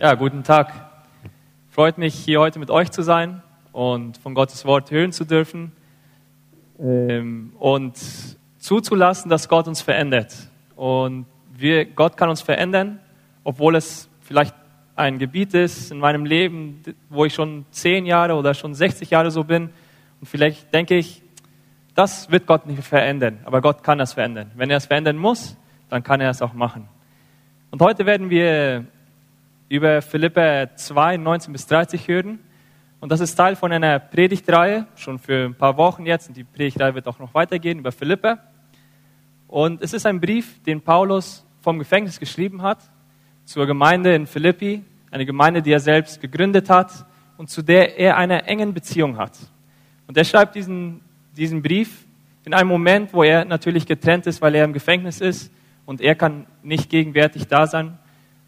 Ja, guten Tag. Freut mich, hier heute mit euch zu sein und von Gottes Wort hören zu dürfen ähm, und zuzulassen, dass Gott uns verändert. Und wir, Gott kann uns verändern, obwohl es vielleicht ein Gebiet ist in meinem Leben, wo ich schon zehn Jahre oder schon 60 Jahre so bin. Und vielleicht denke ich, das wird Gott nicht verändern, aber Gott kann das verändern. Wenn er es verändern muss, dann kann er es auch machen. Und heute werden wir über Philippa 2, 19 bis 30 hören. Und das ist Teil von einer Predigtreihe, schon für ein paar Wochen jetzt. Und die Predigtreihe wird auch noch weitergehen über Philippa. Und es ist ein Brief, den Paulus vom Gefängnis geschrieben hat zur Gemeinde in Philippi, eine Gemeinde, die er selbst gegründet hat und zu der er eine enge Beziehung hat. Und er schreibt diesen diesen Brief in einem Moment, wo er natürlich getrennt ist, weil er im Gefängnis ist und er kann nicht gegenwärtig da sein,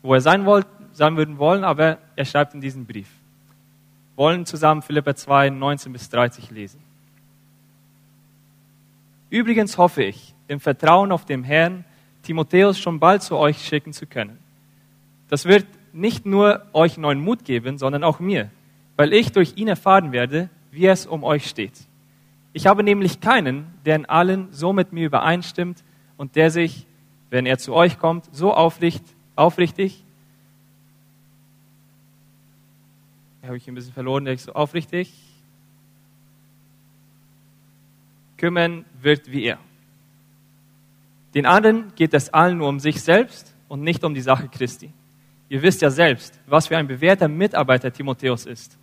wo er sein, wollt, sein würden wollen, aber er schreibt in diesen Brief. Wollen zusammen Philippa 2, 19 bis 30 lesen. Übrigens hoffe ich, im Vertrauen auf den Herrn, Timotheus schon bald zu euch schicken zu können. Das wird nicht nur euch neuen Mut geben, sondern auch mir, weil ich durch ihn erfahren werde, wie es um euch steht. Ich habe nämlich keinen, der in allen so mit mir übereinstimmt und der sich, wenn er zu euch kommt, so aufricht, aufrichtig, habe ich ein bisschen verloren, der ich so aufrichtig kümmern wird wie er. Den anderen geht es allen nur um sich selbst und nicht um die Sache Christi. Ihr wisst ja selbst, was für ein bewährter Mitarbeiter Timotheus ist,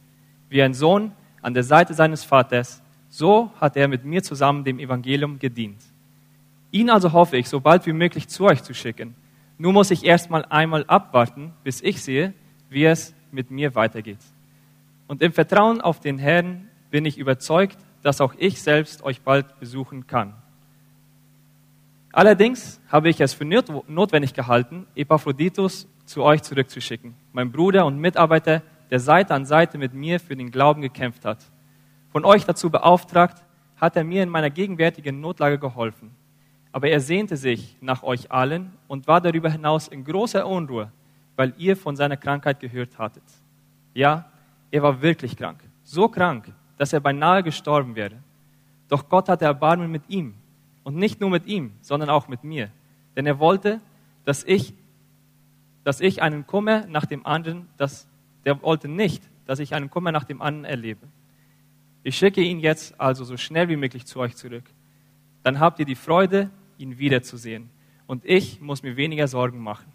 wie ein Sohn an der Seite seines Vaters, so hat er mit mir zusammen dem Evangelium gedient. Ihn also hoffe ich, so bald wie möglich zu euch zu schicken. Nur muss ich erstmal einmal abwarten, bis ich sehe, wie es mit mir weitergeht. Und im Vertrauen auf den Herrn bin ich überzeugt, dass auch ich selbst euch bald besuchen kann. Allerdings habe ich es für notwendig gehalten, Epaphroditus zu euch zurückzuschicken, mein Bruder und Mitarbeiter, der Seite an Seite mit mir für den Glauben gekämpft hat von euch dazu beauftragt, hat er mir in meiner gegenwärtigen Notlage geholfen. Aber er sehnte sich nach euch allen und war darüber hinaus in großer Unruhe, weil ihr von seiner Krankheit gehört hattet. Ja, er war wirklich krank, so krank, dass er beinahe gestorben wäre. Doch Gott hatte Erbarmen mit ihm und nicht nur mit ihm, sondern auch mit mir, denn er wollte, dass ich, dass ich einen Kummer nach dem anderen, dass, der wollte nicht, dass ich einen Kummer nach dem anderen erlebe. Ich schicke ihn jetzt also so schnell wie möglich zu euch zurück. Dann habt ihr die Freude, ihn wiederzusehen. Und ich muss mir weniger Sorgen machen.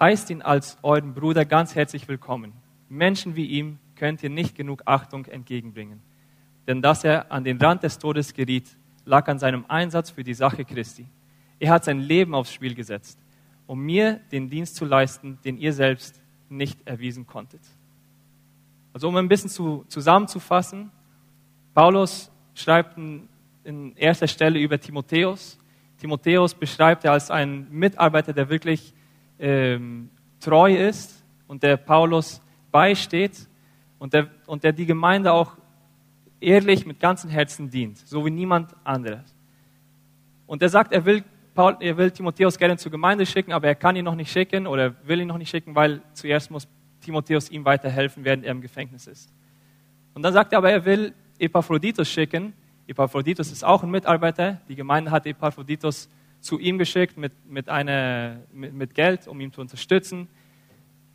Heißt ihn als euren Bruder ganz herzlich willkommen. Menschen wie ihm könnt ihr nicht genug Achtung entgegenbringen. Denn dass er an den Rand des Todes geriet, lag an seinem Einsatz für die Sache Christi. Er hat sein Leben aufs Spiel gesetzt, um mir den Dienst zu leisten, den ihr selbst nicht erwiesen konntet. Also um ein bisschen zu, zusammenzufassen, Paulus schreibt in, erster Stelle über Timotheus. Timotheus beschreibt er als einen Mitarbeiter, der wirklich ähm, treu ist und der Paulus beisteht und der, und der die Gemeinde auch ehrlich mit ganzem Herzen dient, so wie niemand anderes. Und er sagt, er will, Paul, er will Timotheus gerne zur Gemeinde schicken, aber er kann ihn noch nicht schicken oder will ihn noch nicht schicken, weil zuerst muss Timotheus ihm weiterhelfen, während er im Gefängnis ist. Und dann sagt er aber, er will Epaphroditus schicken. Epaphroditus ist auch ein Mitarbeiter. Die Gemeinde hat Epaphroditus zu ihm geschickt mit, mit, eine, mit, mit Geld, um ihn zu unterstützen.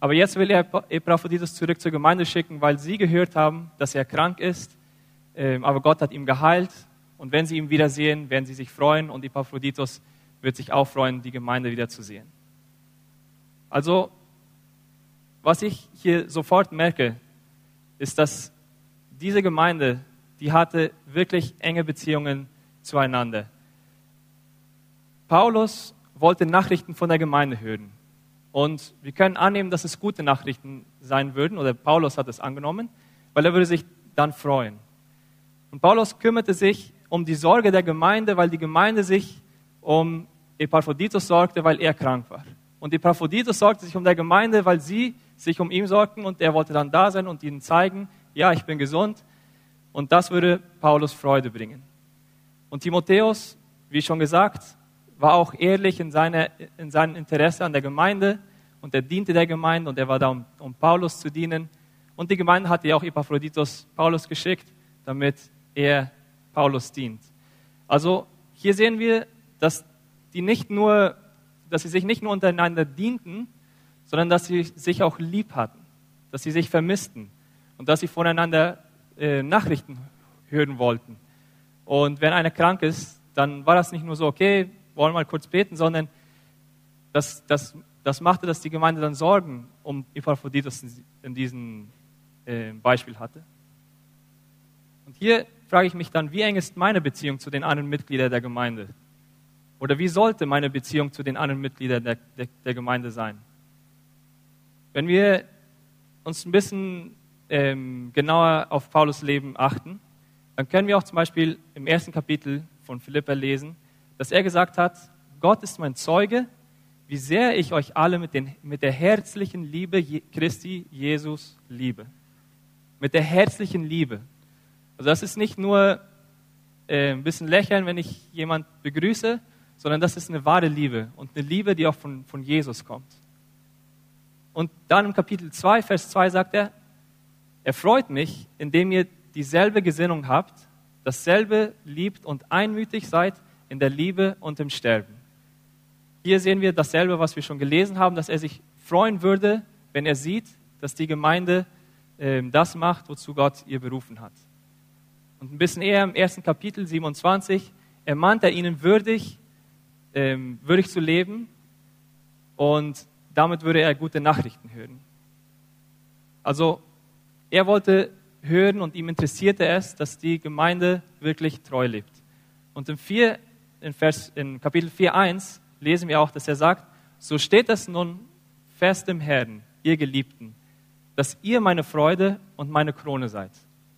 Aber jetzt will er Epaphroditus zurück zur Gemeinde schicken, weil sie gehört haben, dass er krank ist. Ähm, aber Gott hat ihn geheilt. Und wenn sie ihn wiedersehen, werden sie sich freuen. Und Epaphroditus wird sich auch freuen, die Gemeinde wiederzusehen. Also was ich hier sofort merke, ist, dass diese Gemeinde, die hatte wirklich enge Beziehungen zueinander. Paulus wollte Nachrichten von der Gemeinde hören. Und wir können annehmen, dass es gute Nachrichten sein würden, oder Paulus hat es angenommen, weil er würde sich dann freuen. Und Paulus kümmerte sich um die Sorge der Gemeinde, weil die Gemeinde sich um Epaphroditus sorgte, weil er krank war. Und Epaphroditus sorgte sich um der Gemeinde, weil sie sich um ihn sorgten und er wollte dann da sein und ihnen zeigen, ja, ich bin gesund. Und das würde Paulus Freude bringen. Und Timotheus, wie schon gesagt, war auch ehrlich in, seine, in seinem Interesse an der Gemeinde und er diente der Gemeinde und er war da, um, um Paulus zu dienen. Und die Gemeinde hatte ja auch Epaphroditus Paulus geschickt, damit er Paulus dient. Also hier sehen wir, dass die nicht nur, dass sie sich nicht nur untereinander dienten, sondern dass sie sich auch lieb hatten, dass sie sich vermissten und dass sie voneinander äh, Nachrichten hören wollten. Und wenn einer krank ist, dann war das nicht nur so, okay, wollen mal kurz beten, sondern das, das, das machte, dass die Gemeinde dann Sorgen um Epaphroditus in diesem äh, Beispiel hatte. Und hier frage ich mich dann, wie eng ist meine Beziehung zu den anderen Mitgliedern der Gemeinde? Oder wie sollte meine Beziehung zu den anderen Mitgliedern der, der, der Gemeinde sein? Wenn wir uns ein bisschen ähm, genauer auf Paulus Leben achten, dann können wir auch zum Beispiel im ersten Kapitel von Philippa lesen, dass er gesagt hat, Gott ist mein Zeuge, wie sehr ich euch alle mit, den, mit der herzlichen Liebe Christi Jesus liebe. Mit der herzlichen Liebe. Also das ist nicht nur äh, ein bisschen lächeln, wenn ich jemand begrüße, sondern das ist eine wahre Liebe und eine Liebe, die auch von, von Jesus kommt. Und dann im Kapitel 2, Vers 2 sagt er, er freut mich, indem ihr dieselbe Gesinnung habt, dasselbe liebt und einmütig seid in der Liebe und im Sterben. Hier sehen wir dasselbe, was wir schon gelesen haben, dass er sich freuen würde, wenn er sieht, dass die Gemeinde äh, das macht, wozu Gott ihr berufen hat. Und ein bisschen eher im ersten Kapitel 27 ermahnt er ihnen würdig, ähm, würdig zu leben und damit würde er gute Nachrichten hören. Also er wollte hören und ihm interessierte es, dass die Gemeinde wirklich treu lebt. Und im, 4, in, Vers, in Kapitel 4.1 lesen wir auch, dass er sagt, so steht es nun fest im Herrn, ihr Geliebten, dass ihr meine Freude und meine Krone seid.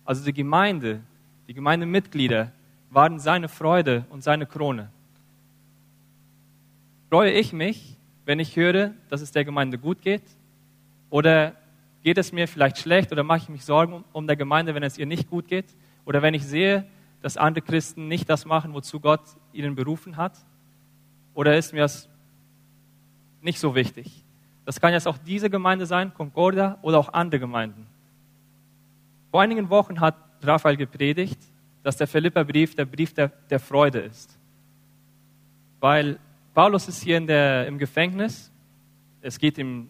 Also die Gemeinde, die Gemeindemitglieder waren seine Freude und seine Krone. Freue ich mich, wenn ich höre, dass es der Gemeinde gut geht? Oder geht es mir vielleicht schlecht oder mache ich mich Sorgen um der Gemeinde, wenn es ihr nicht gut geht? Oder wenn ich sehe, dass andere Christen nicht das machen, wozu Gott ihnen berufen hat? Oder ist mir das nicht so wichtig? Das kann jetzt auch diese Gemeinde sein, Concordia, oder auch andere Gemeinden. Vor einigen Wochen hat Raphael gepredigt, dass der Philipperbrief der Brief der, der Freude ist. Weil Paulus ist hier in der, im Gefängnis. Es geht ihm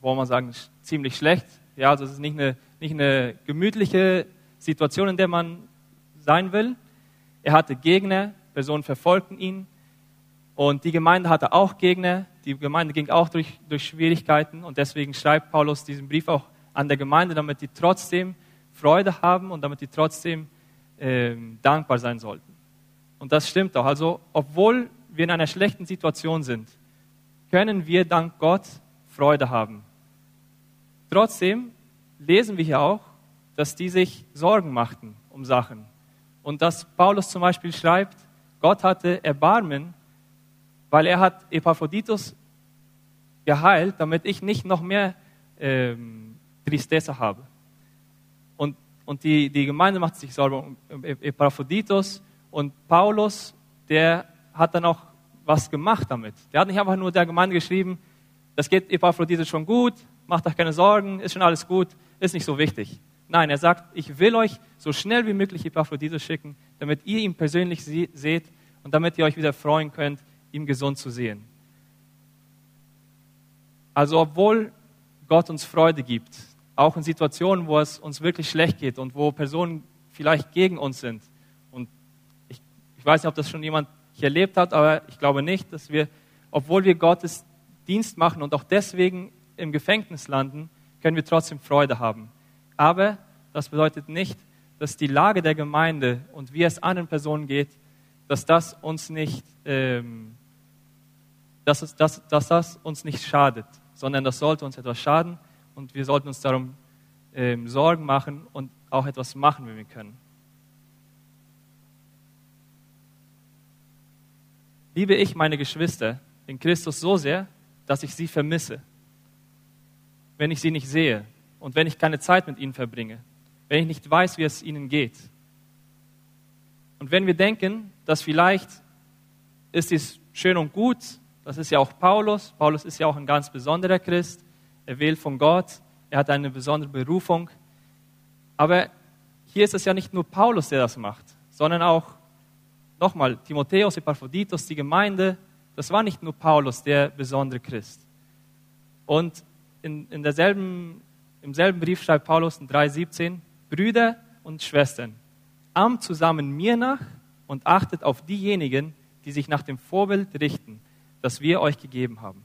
wollen wir sagen, ziemlich schlecht. Ja, also es ist nicht eine, nicht eine gemütliche Situation, in der man sein will. Er hatte Gegner, Personen verfolgten ihn. Und die Gemeinde hatte auch Gegner. Die Gemeinde ging auch durch, durch Schwierigkeiten. Und deswegen schreibt Paulus diesen Brief auch an der Gemeinde, damit die trotzdem Freude haben und damit die trotzdem äh, dankbar sein sollten. Und das stimmt auch. Also, obwohl wir in einer schlechten Situation sind, können wir dank Gott Freude haben. Trotzdem lesen wir hier auch, dass die sich Sorgen machten um Sachen. Und dass Paulus zum Beispiel schreibt, Gott hatte Erbarmen, weil er hat Epaphroditus geheilt, damit ich nicht noch mehr ähm, Tristesse habe. Und, und die, die Gemeinde macht sich Sorgen um Epaphroditus und Paulus, der hat dann auch was gemacht damit. Der hat nicht einfach nur der Gemeinde geschrieben, das geht Epaphroditus schon gut, macht euch keine Sorgen, ist schon alles gut, ist nicht so wichtig. Nein, er sagt, ich will euch so schnell wie möglich Epaphroditus schicken, damit ihr ihn persönlich seht und damit ihr euch wieder freuen könnt, ihn gesund zu sehen. Also obwohl Gott uns Freude gibt, auch in Situationen, wo es uns wirklich schlecht geht und wo Personen vielleicht gegen uns sind. Und ich, ich weiß nicht, ob das schon jemand hier erlebt hat, aber ich glaube nicht, dass wir, obwohl wir Gottes Dienst machen und auch deswegen im Gefängnis landen, können wir trotzdem Freude haben. Aber das bedeutet nicht, dass die Lage der Gemeinde und wie es anderen Personen geht, dass das uns nicht, ähm, dass, es, dass, dass das uns nicht schadet, sondern das sollte uns etwas schaden und wir sollten uns darum ähm, Sorgen machen und auch etwas machen, wenn wir können. Liebe ich meine Geschwister in Christus so sehr, dass ich sie vermisse, wenn ich sie nicht sehe und wenn ich keine Zeit mit ihnen verbringe, wenn ich nicht weiß, wie es ihnen geht. Und wenn wir denken, dass vielleicht ist es schön und gut, Das ist ja auch Paulus. Paulus ist ja auch ein ganz besonderer Christ. Er wählt von Gott. Er hat eine besondere Berufung. Aber hier ist es ja nicht nur Paulus, der das macht, sondern auch, nochmal, Timotheus, Epaphroditus, die Gemeinde. Das war nicht nur Paulus, der besondere Christ. Und in, in derselben, im selben Brief schreibt Paulus in 3,17, Brüder und Schwestern, ahmt zusammen mir nach und achtet auf diejenigen, die sich nach dem Vorbild richten, das wir euch gegeben haben.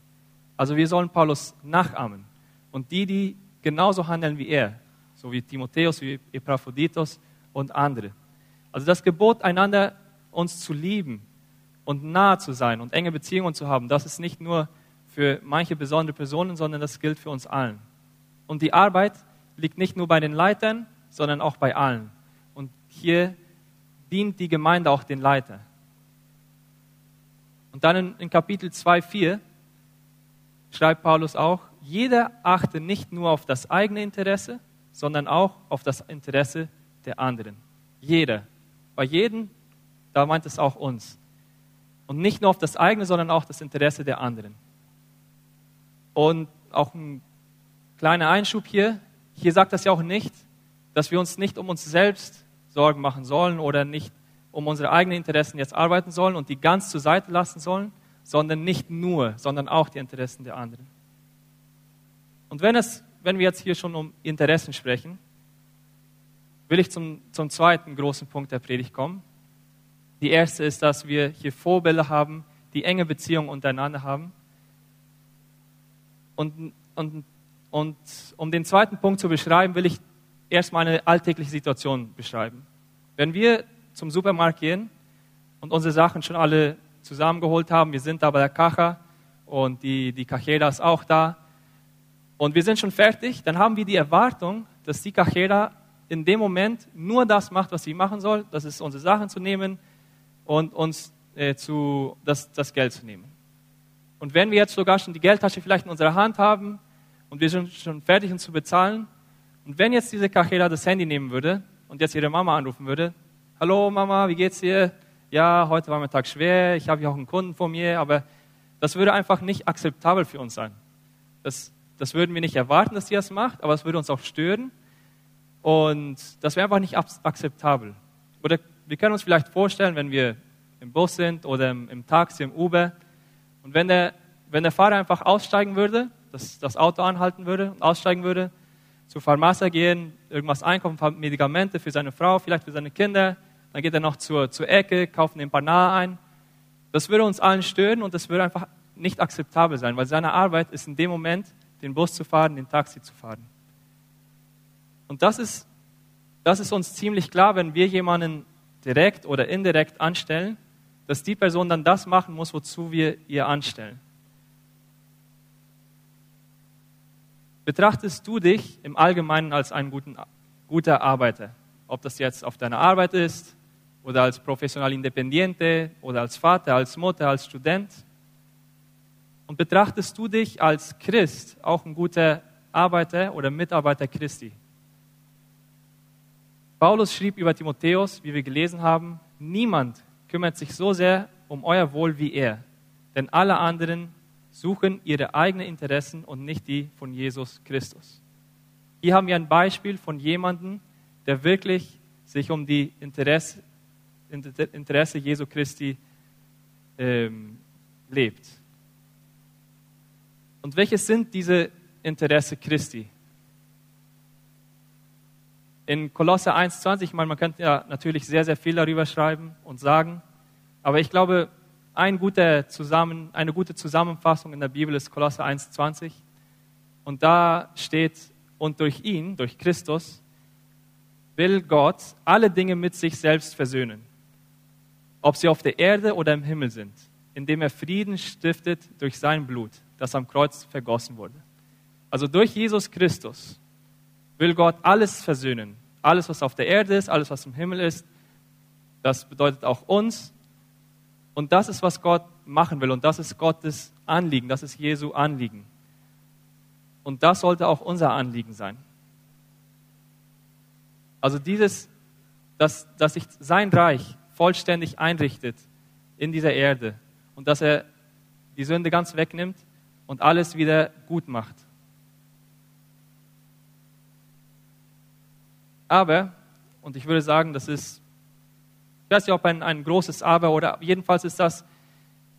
Also wir sollen Paulus nachahmen. Und die, die genauso handeln wie er, so wie Timotheus, wie Epaphroditus und andere. Also das Gebot, einander uns zu lieben und nahe zu sein und enge Beziehungen zu haben, das ist nicht nur für manche besondere Personen, sondern das gilt für uns allen. Und die Arbeit liegt nicht nur bei den Leitern, sondern auch bei allen. Und hier dient die Gemeinde auch den Leiter. Und dann in, in Kapitel 2,4 schreibt Paulus auch, jeder achte nicht nur auf das eigene Interesse, sondern auch auf das Interesse der anderen. Jeder. Bei jedem, da meint es auch uns. Und nicht nur auf das eigene, sondern auch das Interesse der anderen. Und auch ein kleiner Einschub hier. Hier sagt das ja auch nicht, dass wir uns nicht um uns selbst Sorgen machen sollen oder nicht um unsere eigenen Interessen jetzt arbeiten sollen und die ganz zur Seite lassen sollen, sondern nicht nur, sondern auch die Interessen der anderen. Und wenn, es, wenn wir jetzt hier schon um Interessen sprechen, will ich zum, zum zweiten großen Punkt der Predigt kommen. Die erste ist, dass wir hier Vorbilder haben, die enge Beziehungen untereinander haben. Und, und, und um den zweiten Punkt zu beschreiben, will ich erstmal eine alltägliche Situation beschreiben. Wenn wir zum Supermarkt gehen und unsere Sachen schon alle zusammengeholt haben. Wir sind da bei der Kacha und die, die Cajera ist auch da. Und wir sind schon fertig. Dann haben wir die Erwartung, dass die Cajera in dem Moment nur das macht, was sie machen soll. Das ist, unsere Sachen zu nehmen und uns äh, zu, das, das Geld zu nehmen. Und wenn wir jetzt sogar schon die Geldtasche vielleicht in unserer Hand haben und wir sind schon fertig, uns zu bezahlen, und wenn jetzt diese Cajera das Handy nehmen würde und jetzt ihre Mama anrufen würde, hallo Mama, wie geht's dir? Ja, heute war mein Tag schwer, ich habe hier auch einen Kunden vor mir, aber das würde einfach nicht akzeptabel für uns sein. Das, das würden wir nicht erwarten, dass sie das macht, aber es würde uns auch stören und das wäre einfach nicht akzeptabel. Oder wir können uns vielleicht vorstellen, wenn wir im Bus sind oder im, im Taxi, im Uber und wenn der, wenn der Fahrer einfach aussteigen würde, das, das Auto anhalten würde und aussteigen würde, zur Pharmazie gehen, irgendwas einkaufen, Medikamente für seine Frau, vielleicht für seine Kinder, dann geht er noch zur, zur Ecke, kauft ein Banar ein. Das würde uns allen stören und das würde einfach nicht akzeptabel sein, weil seine Arbeit ist in dem Moment, den Bus zu fahren, den Taxi zu fahren. Und das ist, das ist uns ziemlich klar, wenn wir jemanden direkt oder indirekt anstellen, dass die Person dann das machen muss, wozu wir ihr anstellen. Betrachtest du dich im Allgemeinen als ein guter Arbeiter? Ob das jetzt auf deiner Arbeit ist, oder als professional Independiente oder als Vater, als Mutter, als Student? Und betrachtest du dich als Christ auch ein guter Arbeiter oder Mitarbeiter Christi? Paulus schrieb über Timotheus, wie wir gelesen haben, niemand kümmert sich so sehr um euer Wohl wie er, denn alle anderen suchen ihre eigenen Interessen und nicht die von Jesus Christus. Hier haben wir ein Beispiel von jemandem, der wirklich sich um die Interesse, Interesse Jesu Christi ähm, lebt. Und welches sind diese Interesse Christi? In Kolosse 1,20, ich meine, man könnte ja natürlich sehr, sehr viel darüber schreiben und sagen, aber ich glaube, ein guter Zusammen, eine gute Zusammenfassung in der Bibel ist Kolosse 1,20. Und da steht, und durch ihn, durch Christus, will Gott alle Dinge mit sich selbst versöhnen ob sie auf der Erde oder im Himmel sind, indem er Frieden stiftet durch sein Blut, das am Kreuz vergossen wurde. Also durch Jesus Christus will Gott alles versöhnen. Alles, was auf der Erde ist, alles, was im Himmel ist, das bedeutet auch uns. Und das ist, was Gott machen will. Und das ist Gottes Anliegen. Das ist Jesu Anliegen. Und das sollte auch unser Anliegen sein. Also dieses, dass, dass sich sein Reich vollständig einrichtet in dieser Erde und dass er die Sünde ganz wegnimmt und alles wieder gut macht. Aber, und ich würde sagen, das ist, ich weiß nicht, ob ein, ein großes Aber oder jedenfalls ist das,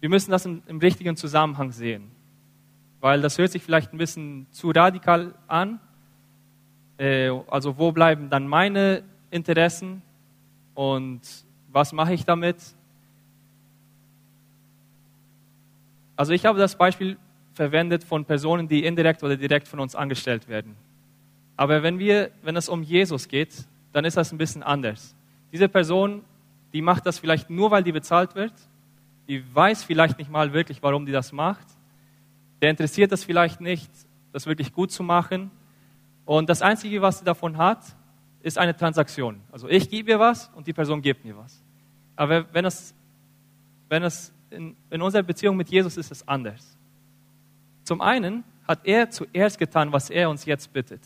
wir müssen das im, im richtigen Zusammenhang sehen. Weil das hört sich vielleicht ein bisschen zu radikal an. Äh, also wo bleiben dann meine Interessen und was mache ich damit? Also ich habe das Beispiel verwendet von Personen, die indirekt oder direkt von uns angestellt werden. Aber wenn, wir, wenn es um Jesus geht, dann ist das ein bisschen anders. Diese Person, die macht das vielleicht nur, weil die bezahlt wird. Die weiß vielleicht nicht mal wirklich, warum die das macht. Der interessiert das vielleicht nicht, das wirklich gut zu machen. Und das Einzige, was sie davon hat, ist eine Transaktion. Also ich gebe ihr was und die Person gibt mir was. Aber wenn es, wenn es in, in unserer Beziehung mit Jesus ist es anders. Zum einen hat er zuerst getan, was er uns jetzt bittet.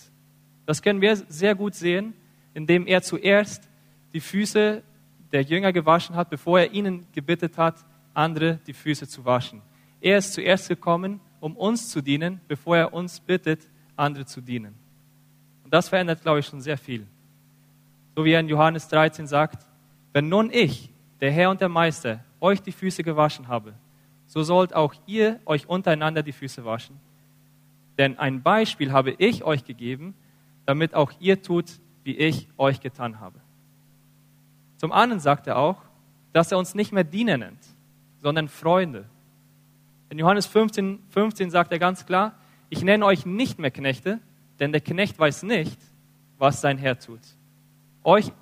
Das können wir sehr gut sehen, indem er zuerst die Füße der Jünger gewaschen hat, bevor er ihnen gebittet hat, andere die Füße zu waschen. Er ist zuerst gekommen, um uns zu dienen, bevor er uns bittet, andere zu dienen. Und das verändert, glaube ich, schon sehr viel. So wie er in Johannes 13 sagt, wenn nun ich, der Herr und der Meister, euch die Füße gewaschen habe, so sollt auch ihr euch untereinander die Füße waschen. Denn ein Beispiel habe ich euch gegeben, damit auch ihr tut, wie ich euch getan habe. Zum anderen sagt er auch, dass er uns nicht mehr Diener nennt, sondern Freunde. In Johannes 15, 15 sagt er ganz klar, ich nenne euch nicht mehr Knechte, denn der Knecht weiß nicht, was sein Herr tut. Euch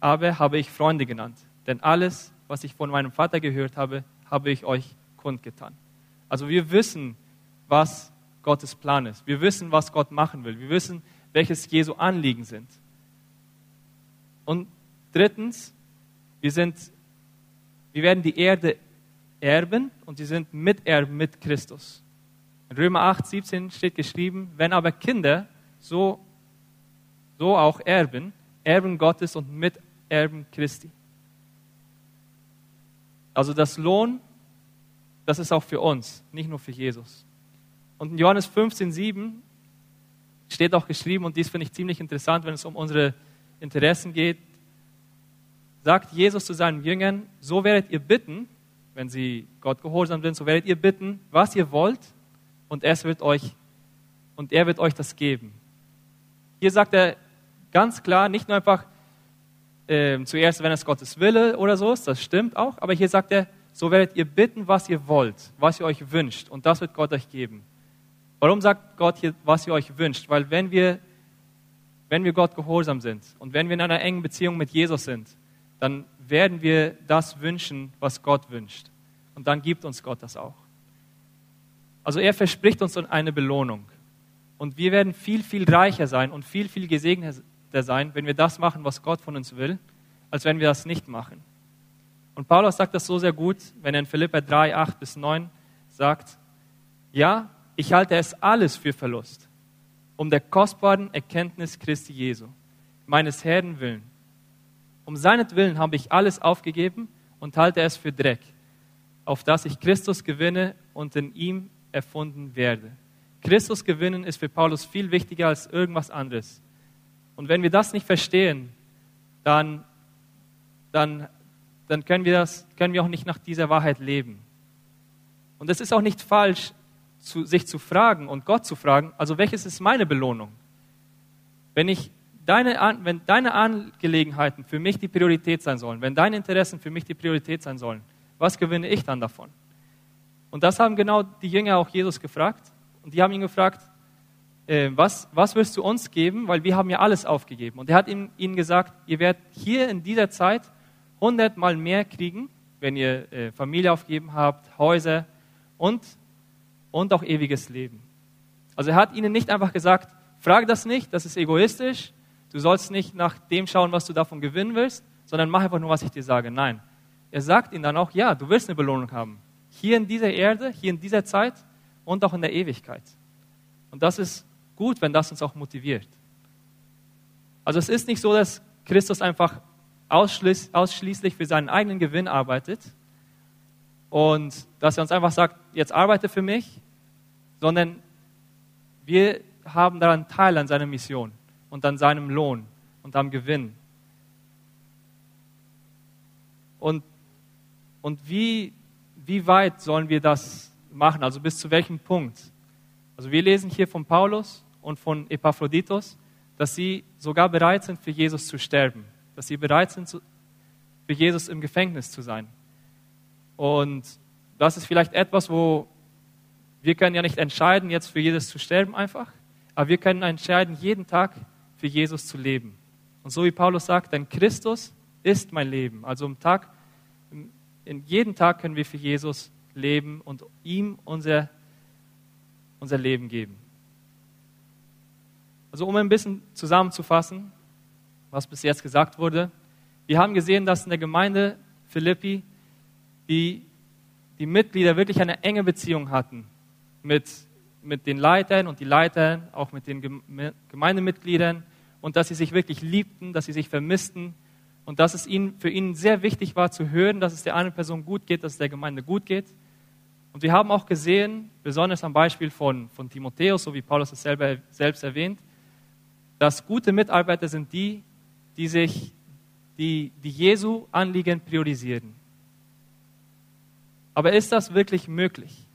aber habe ich Freunde genannt, denn alles, was ich von meinem Vater gehört habe, habe ich euch kundgetan. Also wir wissen, was Gottes Plan ist. Wir wissen, was Gott machen will. Wir wissen, welches Jesu Anliegen sind. Und drittens, wir, sind, wir werden die Erde erben und sie sind Miterben mit Christus. In Römer 8, 17 steht geschrieben, wenn aber Kinder so, so auch erben, Erben Gottes und Miterben Christi. Also das Lohn, das ist auch für uns, nicht nur für Jesus. Und in Johannes 15, 7 steht auch geschrieben, und dies finde ich ziemlich interessant, wenn es um unsere Interessen geht, sagt Jesus zu seinen Jüngern, so werdet ihr bitten, wenn sie Gott gehorsam sind, so werdet ihr bitten, was ihr wollt, und er wird euch, und er wird euch das geben. Hier sagt er ganz klar, nicht nur einfach äh, zuerst, wenn es Gottes Wille oder so ist, das stimmt auch, aber hier sagt er, so werdet ihr bitten, was ihr wollt, was ihr euch wünscht, und das wird Gott euch geben. Warum sagt Gott hier, was ihr euch wünscht? Weil wenn wir, wenn wir Gott gehorsam sind und wenn wir in einer engen Beziehung mit Jesus sind, dann werden wir das wünschen, was Gott wünscht. Und dann gibt uns Gott das auch. Also er verspricht uns eine Belohnung. Und wir werden viel, viel reicher sein und viel, viel gesegneter sein, wenn wir das machen, was Gott von uns will, als wenn wir das nicht machen. Und Paulus sagt das so sehr gut, wenn er in Philippa 3, 8 bis 9 sagt, ja, ich halte es alles für Verlust, um der kostbaren Erkenntnis Christi Jesu, meines Herrn willen. Um seinetwillen habe ich alles aufgegeben und halte es für Dreck, auf dass ich Christus gewinne und in ihm erfunden werde. Christus gewinnen ist für Paulus viel wichtiger als irgendwas anderes. Und wenn wir das nicht verstehen, dann, dann, dann können, wir das, können wir auch nicht nach dieser Wahrheit leben. Und es ist auch nicht falsch, zu, sich zu fragen und Gott zu fragen, also welches ist meine Belohnung? Wenn, ich deine, wenn deine Angelegenheiten für mich die Priorität sein sollen, wenn deine Interessen für mich die Priorität sein sollen, was gewinne ich dann davon? Und das haben genau die Jünger auch Jesus gefragt. Und die haben ihn gefragt, äh, was, was wirst du uns geben? Weil wir haben ja alles aufgegeben. Und er hat ihnen, ihnen gesagt, ihr werdet hier in dieser Zeit hundertmal mehr kriegen, wenn ihr äh, Familie aufgegeben habt, Häuser und und auch ewiges Leben. Also er hat ihnen nicht einfach gesagt, frage das nicht, das ist egoistisch, du sollst nicht nach dem schauen, was du davon gewinnen willst, sondern mach einfach nur, was ich dir sage. Nein. Er sagt ihnen dann auch, ja, du wirst eine Belohnung haben. Hier in dieser Erde, hier in dieser Zeit und auch in der Ewigkeit. Und das ist gut, wenn das uns auch motiviert. Also es ist nicht so, dass Christus einfach ausschließlich für seinen eigenen Gewinn arbeitet, und dass er uns einfach sagt, jetzt arbeite für mich, sondern wir haben daran Teil an seiner Mission und an seinem Lohn und am Gewinn. Und, und wie, wie weit sollen wir das machen? Also bis zu welchem Punkt? Also wir lesen hier von Paulus und von Epaphroditus, dass sie sogar bereit sind, für Jesus zu sterben, dass sie bereit sind, für Jesus im Gefängnis zu sein. Und das ist vielleicht etwas, wo wir können ja nicht entscheiden, jetzt für Jesus zu sterben einfach, aber wir können entscheiden, jeden Tag für Jesus zu leben. Und so wie Paulus sagt, denn Christus ist mein Leben. Also im Tag, in jeden Tag können wir für Jesus leben und ihm unser, unser Leben geben. Also um ein bisschen zusammenzufassen, was bis jetzt gesagt wurde, wir haben gesehen, dass in der Gemeinde Philippi die, die Mitglieder wirklich eine enge Beziehung hatten mit, mit den Leitern und die Leitern, auch mit den Gemeindemitgliedern und dass sie sich wirklich liebten, dass sie sich vermissten und dass es ihnen, für ihn sehr wichtig war zu hören, dass es der einen Person gut geht, dass es der Gemeinde gut geht. Und wir haben auch gesehen, besonders am Beispiel von, von Timotheus, so wie Paulus es selber, selbst erwähnt, dass gute Mitarbeiter sind die, die sich die, die Jesu Anliegen priorisieren. Aber ist das wirklich möglich?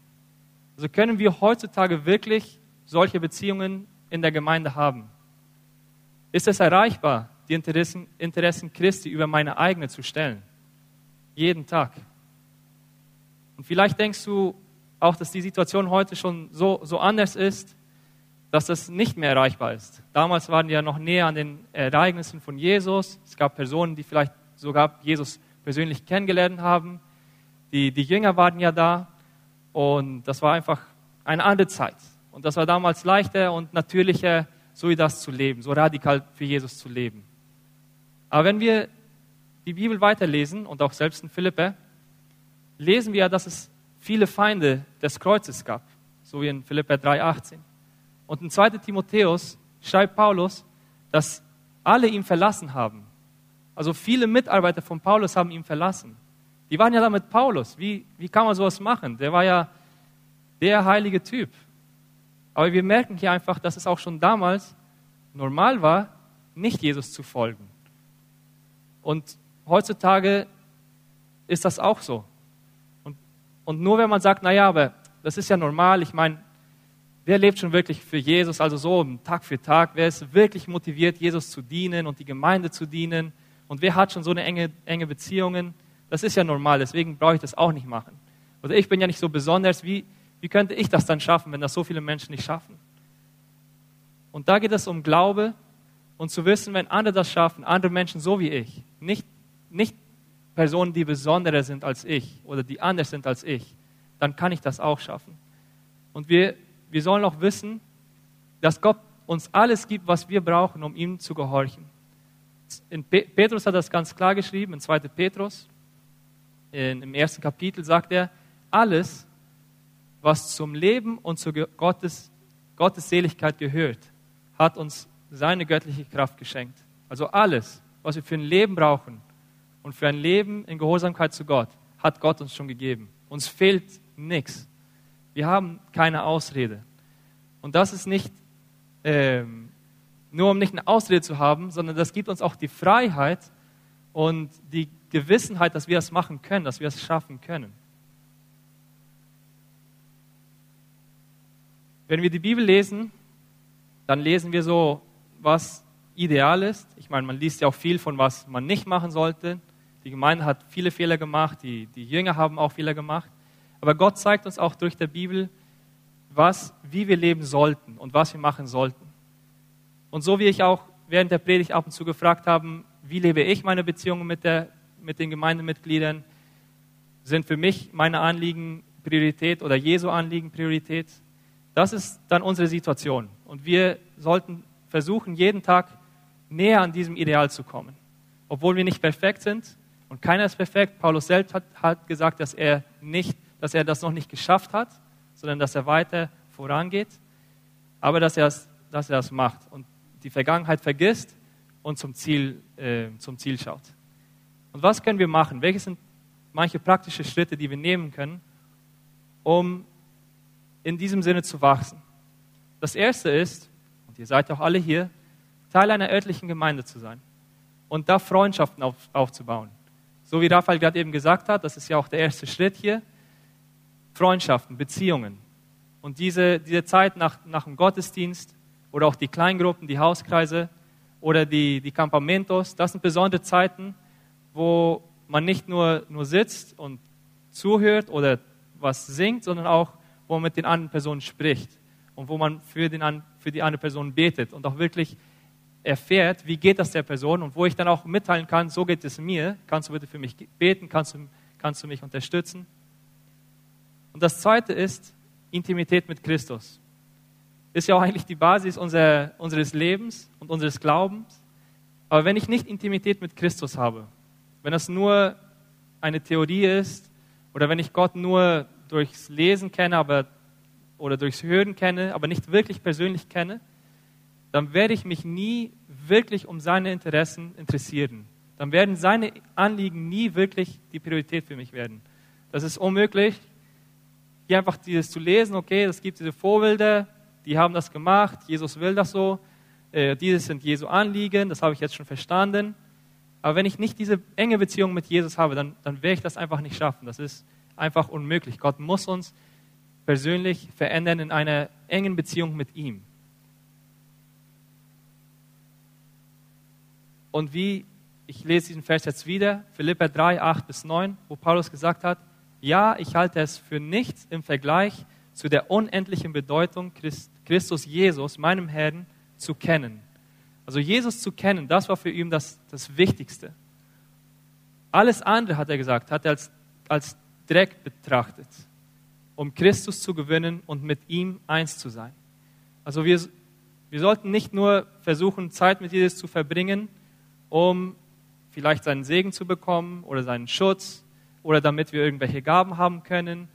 Also können wir heutzutage wirklich solche Beziehungen in der Gemeinde haben? Ist es erreichbar, die Interessen, Interessen Christi über meine eigene zu stellen? Jeden Tag. Und vielleicht denkst du auch, dass die Situation heute schon so, so anders ist, dass das nicht mehr erreichbar ist. Damals waren die ja noch näher an den Ereignissen von Jesus. Es gab Personen, die vielleicht sogar Jesus persönlich kennengelernt haben. Die, die Jünger waren ja da. Und das war einfach eine andere Zeit. Und das war damals leichter und natürlicher, so wie das zu leben, so radikal für Jesus zu leben. Aber wenn wir die Bibel weiterlesen und auch selbst in Philippe, lesen wir ja, dass es viele Feinde des Kreuzes gab, so wie in Philippe 3,18. Und in 2. Timotheus schreibt Paulus, dass alle ihn verlassen haben. Also viele Mitarbeiter von Paulus haben ihn verlassen. Die waren ja da mit Paulus. Wie, wie kann man sowas machen? Der war ja der heilige Typ. Aber wir merken hier einfach, dass es auch schon damals normal war, nicht Jesus zu folgen. Und heutzutage ist das auch so. Und, und nur wenn man sagt, naja, aber das ist ja normal, ich meine, wer lebt schon wirklich für Jesus, also so Tag für Tag, wer ist wirklich motiviert, Jesus zu dienen und die Gemeinde zu dienen und wer hat schon so eine enge, enge Beziehungen, das ist ja normal, deswegen brauche ich das auch nicht machen. Oder ich bin ja nicht so besonders, wie, wie könnte ich das dann schaffen, wenn das so viele Menschen nicht schaffen? Und da geht es um Glaube und zu wissen, wenn andere das schaffen, andere Menschen so wie ich, nicht, nicht Personen, die besonderer sind als ich oder die anders sind als ich, dann kann ich das auch schaffen. Und wir, wir sollen auch wissen, dass Gott uns alles gibt, was wir brauchen, um ihm zu gehorchen. In Petrus hat das ganz klar geschrieben, in 2. Petrus, in, im ersten Kapitel sagt er, alles, was zum Leben und zu Gottes, Gottes Seligkeit gehört, hat uns seine göttliche Kraft geschenkt. Also alles, was wir für ein Leben brauchen und für ein Leben in Gehorsamkeit zu Gott, hat Gott uns schon gegeben. Uns fehlt nichts. Wir haben keine Ausrede. Und das ist nicht ähm, nur, um nicht eine Ausrede zu haben, sondern das gibt uns auch die Freiheit und die Gewissenheit, dass wir es machen können, dass wir es schaffen können. Wenn wir die Bibel lesen, dann lesen wir so, was ideal ist. Ich meine, man liest ja auch viel von, was man nicht machen sollte. Die Gemeinde hat viele Fehler gemacht, die, die Jünger haben auch Fehler gemacht. Aber Gott zeigt uns auch durch die Bibel, was, wie wir leben sollten und was wir machen sollten. Und so wie ich auch während der Predigt ab und zu gefragt habe, wie lebe ich meine Beziehungen mit mit den Gemeindemitgliedern? Sind für mich meine Anliegen Priorität oder Jesu Anliegen Priorität? Das ist dann unsere Situation. Und wir sollten versuchen, jeden Tag näher an diesem Ideal zu kommen. Obwohl wir nicht perfekt sind und keiner ist perfekt. Paulus selbst hat, hat gesagt, dass er, nicht, dass er das noch nicht geschafft hat, sondern dass er weiter vorangeht. Aber dass er, dass er das macht und die Vergangenheit vergisst und zum Ziel, äh, zum Ziel schaut. Und was können wir machen? Welche sind manche praktische Schritte, die wir nehmen können, um in diesem Sinne zu wachsen. Das erste ist, und ihr seid auch alle hier, Teil einer örtlichen Gemeinde zu sein und da Freundschaften auf, aufzubauen. So wie Raphael gerade eben gesagt hat, das ist ja auch der erste Schritt hier, Freundschaften, Beziehungen. Und diese, diese Zeit nach, nach dem Gottesdienst oder auch die Kleingruppen, die Hauskreise oder die, die Campamentos, das sind besondere Zeiten, wo man nicht nur, nur sitzt und zuhört oder was singt, sondern auch, wo man mit den anderen Personen spricht und wo man für, den, für die andere Person betet und auch wirklich erfährt, wie geht das der Person und wo ich dann auch mitteilen kann, so geht es mir, kannst du bitte für mich beten, kannst du, kannst du mich unterstützen. Und das Zweite ist Intimität mit Christus. Ist ja auch eigentlich die Basis unser, unseres Lebens und unseres Glaubens. Aber wenn ich nicht Intimität mit Christus habe, wenn das nur eine Theorie ist oder wenn ich Gott nur durchs Lesen kenne aber, oder durchs Hören kenne, aber nicht wirklich persönlich kenne, dann werde ich mich nie wirklich um seine Interessen interessieren. Dann werden seine Anliegen nie wirklich die Priorität für mich werden. Das ist unmöglich, hier einfach dieses zu lesen, okay, es gibt diese Vorbilder, die haben das gemacht, Jesus will das so, äh, dieses sind Jesu Anliegen, das habe ich jetzt schon verstanden. Aber wenn ich nicht diese enge Beziehung mit Jesus habe, dann, dann werde ich das einfach nicht schaffen. Das ist einfach unmöglich. Gott muss uns persönlich verändern in einer engen Beziehung mit ihm. Und wie, ich lese diesen Vers jetzt wieder, Philippa 3, 8 bis 9, wo Paulus gesagt hat, ja, ich halte es für nichts im Vergleich zu der unendlichen Bedeutung Christus Jesus, meinem Herrn, zu kennen. Also Jesus zu kennen, das war für ihn das, das Wichtigste. Alles andere, hat er gesagt, hat er als, als Dreck betrachtet, um Christus zu gewinnen und mit ihm eins zu sein. Also wir, wir sollten nicht nur versuchen, Zeit mit Jesus zu verbringen, um vielleicht seinen Segen zu bekommen oder seinen Schutz oder damit wir irgendwelche Gaben haben können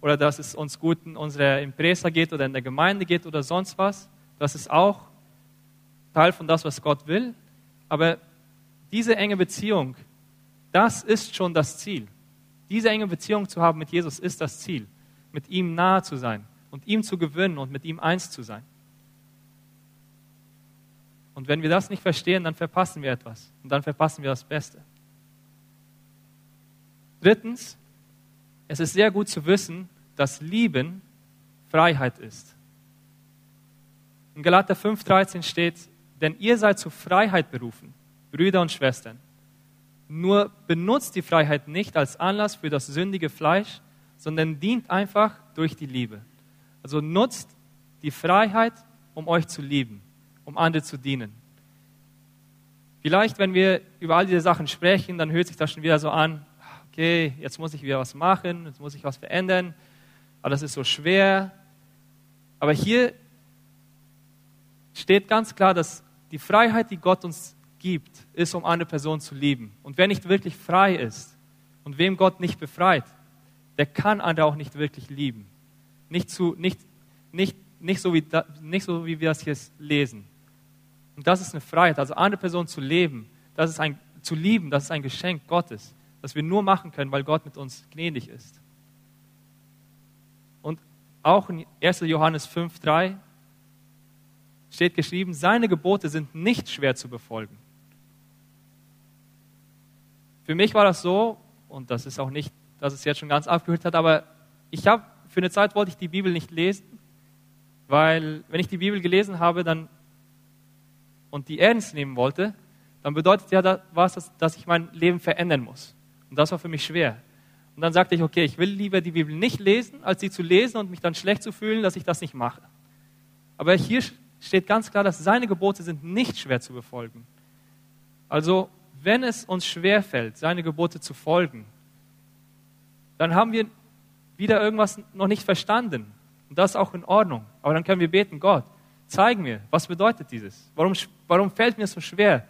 oder dass es uns gut in unserer Impresa geht oder in der Gemeinde geht oder sonst was. Das ist auch Teil von das, was Gott will. Aber diese enge Beziehung, das ist schon das Ziel. Diese enge Beziehung zu haben mit Jesus ist das Ziel. Mit ihm nahe zu sein und ihm zu gewinnen und mit ihm eins zu sein. Und wenn wir das nicht verstehen, dann verpassen wir etwas. Und dann verpassen wir das Beste. Drittens, es ist sehr gut zu wissen, dass Lieben Freiheit ist. In Galater 5,13 steht, denn ihr seid zur Freiheit berufen, Brüder und Schwestern. Nur benutzt die Freiheit nicht als Anlass für das sündige Fleisch, sondern dient einfach durch die Liebe. Also nutzt die Freiheit, um euch zu lieben um andere zu dienen. Vielleicht, wenn wir über all diese Sachen sprechen, dann hört sich das schon wieder so an, okay, jetzt muss ich wieder was machen, jetzt muss ich was verändern, aber das ist so schwer. Aber hier steht ganz klar, dass die Freiheit, die Gott uns gibt, ist, um eine Person zu lieben. Und wer nicht wirklich frei ist und wem Gott nicht befreit, der kann andere auch nicht wirklich lieben. Nicht, zu, nicht, nicht, nicht, so, wie, nicht so, wie wir das hier lesen. Und das ist eine Freiheit. Also andere Personen zu leben, das ist ein, zu lieben, das ist ein Geschenk Gottes, das wir nur machen können, weil Gott mit uns gnädig ist. Und auch in 1. Johannes 5, 3 steht geschrieben, seine Gebote sind nicht schwer zu befolgen. Für mich war das so, und das ist auch nicht, dass es jetzt schon ganz aufgehört hat, aber ich habe, für eine Zeit wollte ich die Bibel nicht lesen, weil wenn ich die Bibel gelesen habe, dann und die ernst nehmen wollte, dann bedeutet ja das, dass ich mein Leben verändern muss. Und das war für mich schwer. Und dann sagte ich, okay, ich will lieber die Bibel nicht lesen, als sie zu lesen und mich dann schlecht zu fühlen, dass ich das nicht mache. Aber hier steht ganz klar, dass seine Gebote sind nicht schwer zu befolgen. Also, wenn es uns schwer fällt, seine Gebote zu folgen, dann haben wir wieder irgendwas noch nicht verstanden. Und das ist auch in Ordnung. Aber dann können wir beten, Gott, Zeig mir, was bedeutet dieses? Warum, warum fällt mir so schwer,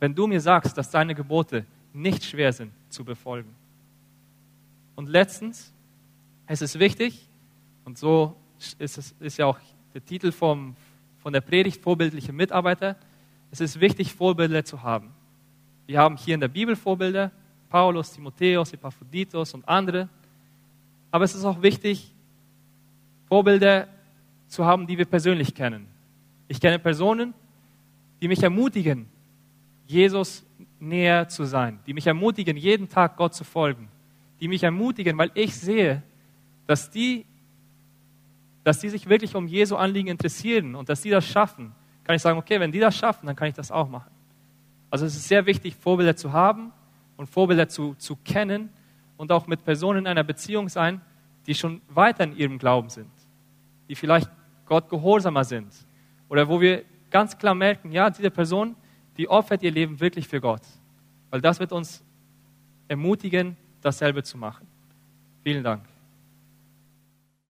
wenn du mir sagst, dass deine Gebote nicht schwer sind zu befolgen? Und letztens, es ist wichtig, und so ist, es, ist ja auch der Titel vom, von der Predigt, vorbildliche Mitarbeiter, es ist wichtig, Vorbilder zu haben. Wir haben hier in der Bibel Vorbilder, Paulus, Timotheus, Epaphroditus und andere. Aber es ist auch wichtig, Vorbilder zu haben, die wir persönlich kennen. Ich kenne Personen, die mich ermutigen, Jesus näher zu sein, die mich ermutigen, jeden Tag Gott zu folgen, die mich ermutigen, weil ich sehe, dass die, dass die sich wirklich um Jesu Anliegen interessieren und dass die das schaffen. Kann ich sagen, okay, wenn die das schaffen, dann kann ich das auch machen. Also es ist sehr wichtig, Vorbilder zu haben und Vorbilder zu, zu kennen und auch mit Personen in einer Beziehung sein, die schon weiter in ihrem Glauben sind, die vielleicht Gott gehorsamer sind oder wo wir ganz klar merken, ja, diese Person, die opfert ihr Leben wirklich für Gott, weil das wird uns ermutigen, dasselbe zu machen. Vielen Dank.